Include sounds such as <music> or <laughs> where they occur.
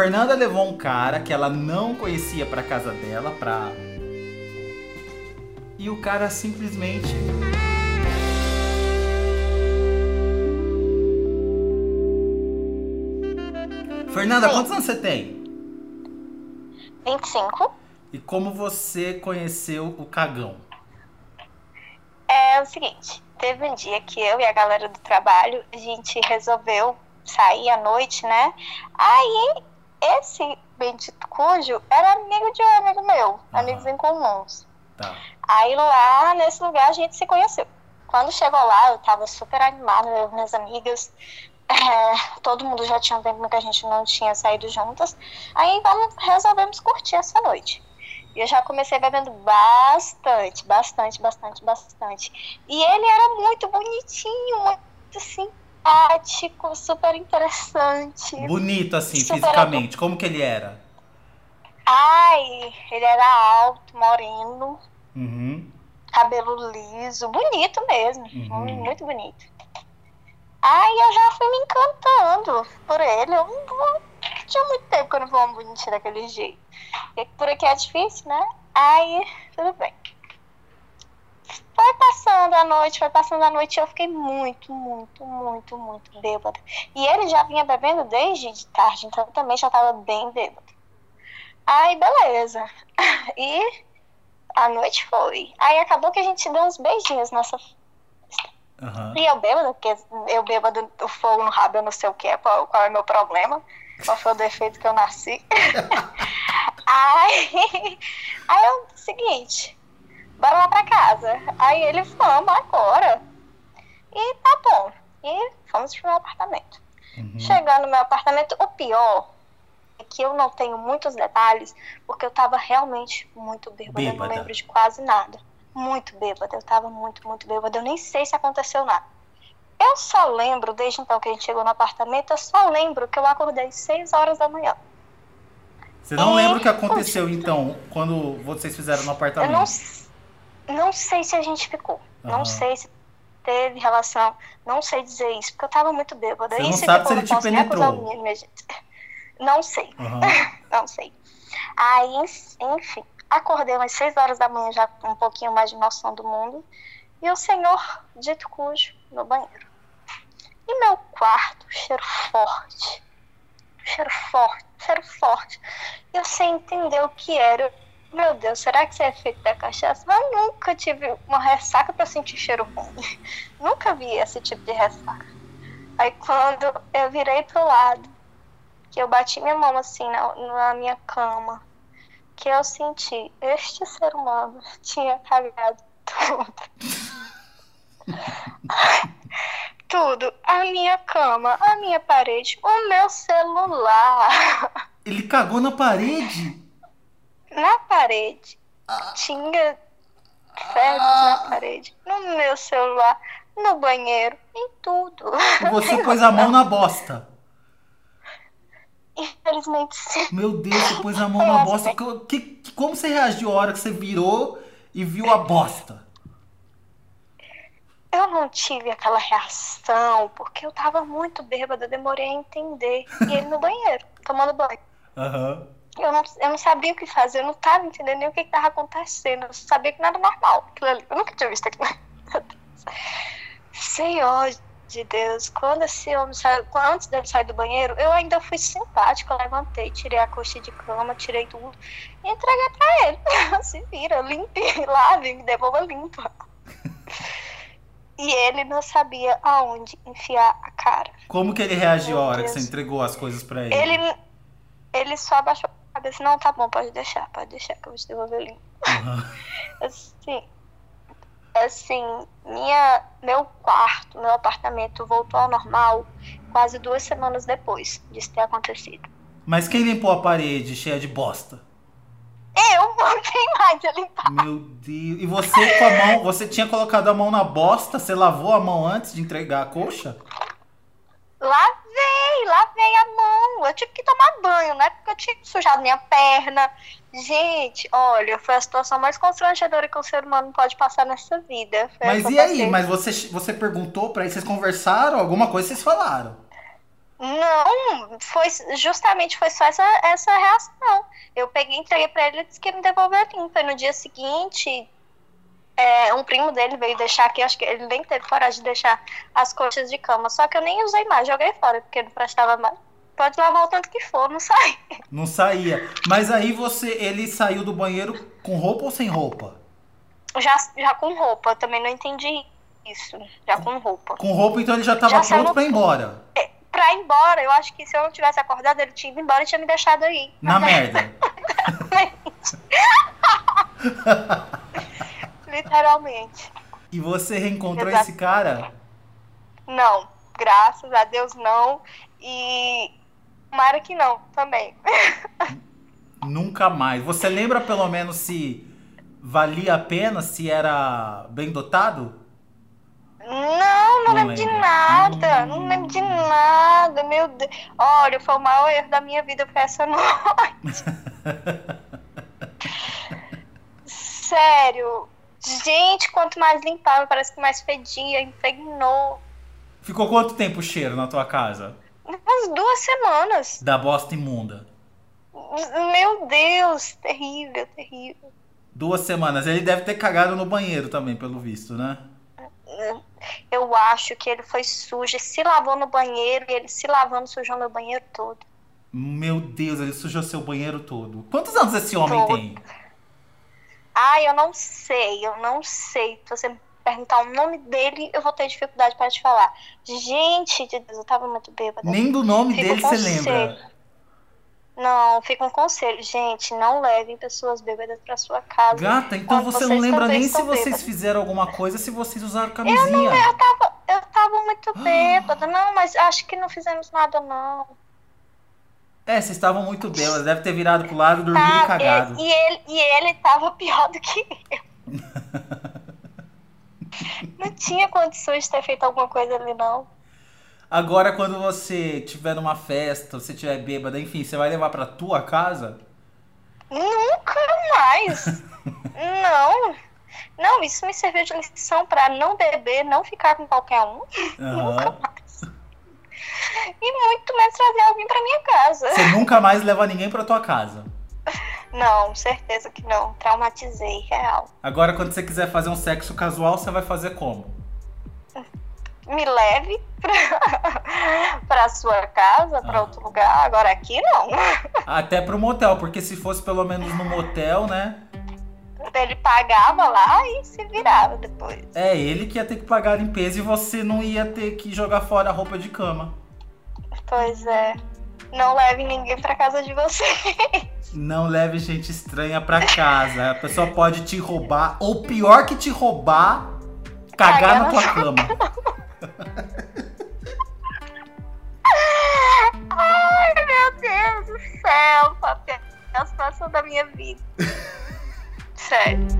Fernanda levou um cara que ela não conhecia pra casa dela, pra. E o cara simplesmente. Fernanda, Sim. quantos anos você tem? 25. E como você conheceu o cagão? É o seguinte, teve um dia que eu e a galera do trabalho, a gente resolveu sair à noite, né? Aí, esse bendito cujo era amigo de um amigo meu, amigos em comuns. Tá. Aí lá nesse lugar a gente se conheceu. Quando chegou lá, eu tava super animada, eu e minhas amigas. <laughs> É, todo mundo já tinha um tempo que a gente não tinha saído juntas. Aí vamos, resolvemos curtir essa noite. E eu já comecei bebendo bastante, bastante, bastante, bastante. E ele era muito bonitinho, muito simpático, super interessante. Bonito assim, fisicamente. Como que ele era? Ai, ele era alto, moreno, Uhum. cabelo liso, bonito mesmo, Uhum. muito bonito. Aí eu já fui me encantando por ele. Eu não tinha muito tempo que eu não vou uma bonitinha daquele jeito. E por aqui é difícil, né? Aí, tudo bem. Foi passando a noite, foi passando a noite e eu fiquei muito, muito, muito, muito bêbada. E ele já vinha bebendo desde de tarde, então eu também já estava bem bêbada. Aí, beleza. <laughs> E a noite foi. Aí acabou que a gente deu uns beijinhos nessa Aham. e eu bêbada, porque eu bêbado, o fogo no rabo, eu não sei o que é, qual, qual é o meu problema, qual foi o defeito que eu nasci. <laughs> <laughs> aí, aí eu, seguinte, bora lá pra casa. Aí ele, vamos agora. E tá bom. E fomos pro meu apartamento. Uhum. Chegando no meu apartamento, o pior é que eu não tenho muitos detalhes, porque eu tava realmente muito bêbada. Eu não Bêbada. lembro de quase nada. Muito bêbada. Eu tava muito, muito bêbada. Eu nem sei se aconteceu nada. Eu só lembro, desde então que a gente chegou no apartamento, eu só lembro que eu acordei às 6 horas da manhã. Você não É, lembra o que aconteceu então, quando vocês fizeram no Eu não, apartamento? Não sei se a gente ficou. Aham. Não sei se teve relação. Não sei dizer isso, porque eu tava muito bêbada. Você não Isso sabe se ele não te penetrou. menino, minha gente. Não sei. Aham. <laughs> Não sei. Aí, enfim, acordei umas 6 horas da manhã já com um pouquinho mais de noção do mundo. E o senhor, dito cujo, no banheiro. E meu quarto, cheiro forte. Cheiro forte, cheiro forte. E eu sem entender o que era. Meu Deus, será que isso é efeito da cachaça? Eu nunca tive uma ressaca pra sentir cheiro ruim. <laughs> Nunca vi esse tipo de ressaca. Aí quando eu virei pro lado, que eu bati minha mão assim na, na minha cama, que eu senti, este ser humano <laughs> tinha cagado tudo. <laughs> tudo. A minha cama, a minha parede, o meu celular. Ele cagou na parede? Na parede tinha fezes na parede, no meu celular, no banheiro, em tudo. Você <laughs> pôs a mão na bosta? Infelizmente sim. Meu Deus, você pôs a mão na bosta. Co- Que, que- como você reagiu a hora que você virou e viu a bosta? Eu não tive aquela reação, porque eu tava muito bêbada, demorei a entender. E ele no banheiro, tomando banho. Aham. Eu não, eu não sabia o que fazer, eu não tava entendendo nem o que, que tava acontecendo. Eu sabia que não era normal. Eu nunca tinha visto aquilo. <laughs> Senhor de Deus, quando esse homem saiu, antes dele sair do banheiro, eu ainda fui simpática. Eu levantei, tirei a coxa de cama, tirei tudo e entreguei pra ele. <laughs> Se vira, limpe, <laughs> lave, me devolva limpa. E ele não sabia aonde enfiar a cara. Como que ele reagiu a hora que Deus. você entregou as coisas pra ele? Ele, ele só abaixou cabeça. Não, tá bom, pode deixar, pode deixar que eu vou te devolver limpo. Aham. <laughs> Assim, assim, minha, meu quarto, meu apartamento voltou ao normal quase duas semanas depois disso ter acontecido. Mas quem limpou a parede cheia de bosta? Eu <laughs> não tenho mais a limpar. Meu Deus. E você com a mão, você tinha colocado a mão na bosta? Você lavou a mão antes de entregar a coxa? Lavei, lavei a mão. Eu tive que tomar banho, né? Porque eu tinha sujado minha perna. Gente, olha, foi a situação mais constrangedora que um ser humano pode passar nessa vida. Foi Mas e aí? Mas você, você perguntou pra ele, vocês conversaram? Alguma coisa vocês falaram? Não, foi justamente foi só essa, essa reação. Eu peguei, entreguei pra ele e disse que ia me devolver limpa. No dia seguinte, é, um primo dele veio deixar aqui, acho que ele nem teve coragem de deixar as coxas de cama. Só que eu nem usei mais, joguei fora, porque não prestava mais. Pode lavar o tanto que for, não sai. <laughs> Não saía. Mas aí você, ele saiu do banheiro com roupa ou sem roupa? Já, já com roupa, eu também não entendi isso. Já com roupa. Com roupa, então ele já tava Já pronto pra ir embora. É, Pra ir embora, eu acho que se eu não tivesse acordado, ele tinha ido embora e tinha me deixado aí. Na merda. <laughs> <laughs> Literalmente. E você reencontrou esse cara? Não, graças a Deus não. E tomara que não também. <laughs> Nunca mais. Você lembra pelo menos se valia a pena, se era bem dotado? Não, não, Não lembro de lembra. nada. Hum. Não lembro de nada, meu Deus. Olha, foi o maior erro da minha vida foi essa noite. <laughs> Sério. Gente, quanto mais limpava, parece que mais fedia, impregnou. Ficou quanto tempo o cheiro na tua casa? Umas duas semanas. Da bosta imunda. Meu Deus, terrível, terrível. Duas semanas. Ele deve ter cagado no banheiro também, pelo visto, né? Eu acho que ele foi sujo, e se lavou no banheiro e ele se lavando sujou meu banheiro todo. Meu Deus, ele sujou seu banheiro todo. Quantos anos esse homem Todo. tem? Ai, eu não sei, eu não sei. Se você perguntar o nome dele, eu vou ter dificuldade para te falar. Gente de Deus, eu tava muito bêbada. Nem do nome Fica dele com você lembra. Não, fica um conselho. Gente, não levem pessoas bêbadas pra sua casa. Gata, então Quando você não lembra nem se vocês bêbados. fizeram alguma coisa, se vocês usaram camisinha. Eu tava, eu tava muito <gasps> bêbada. Não, mas acho que não fizemos nada, não. É, vocês estavam muito bêbados, deve ter virado pro lado, dormido e Tá, cagado. e, e ele, e ele tava pior do que eu. <laughs> não tinha condições de ter feito alguma coisa ali, não. Agora, quando você tiver numa festa, você tiver bêbada, enfim, você vai levar pra tua casa? Nunca mais. <laughs> não. Não, isso me serviu de lição pra não beber, não ficar com qualquer um. Aham. E muito menos trazer alguém pra minha casa. Você nunca mais leva ninguém pra tua casa. <laughs> Não, certeza que não. Traumatizei, real. Agora, quando você quiser fazer um sexo casual, você vai fazer como? Me leve pra, <laughs> pra sua casa, pra Ah. outro lugar. Agora aqui não. <laughs> Até pro motel, porque se fosse pelo menos no motel, né? Ele pagava lá e se virava depois. É ele que ia ter que pagar a limpeza e você não ia ter que jogar fora a roupa de cama. Pois é. Não leve ninguém pra casa de você. Não leve gente estranha pra casa. A pessoa pode te roubar, ou pior que te roubar, cagar na tua cama. <laughs> Ai, meu Deus do céu, papai. É a situação da minha vida. Sério.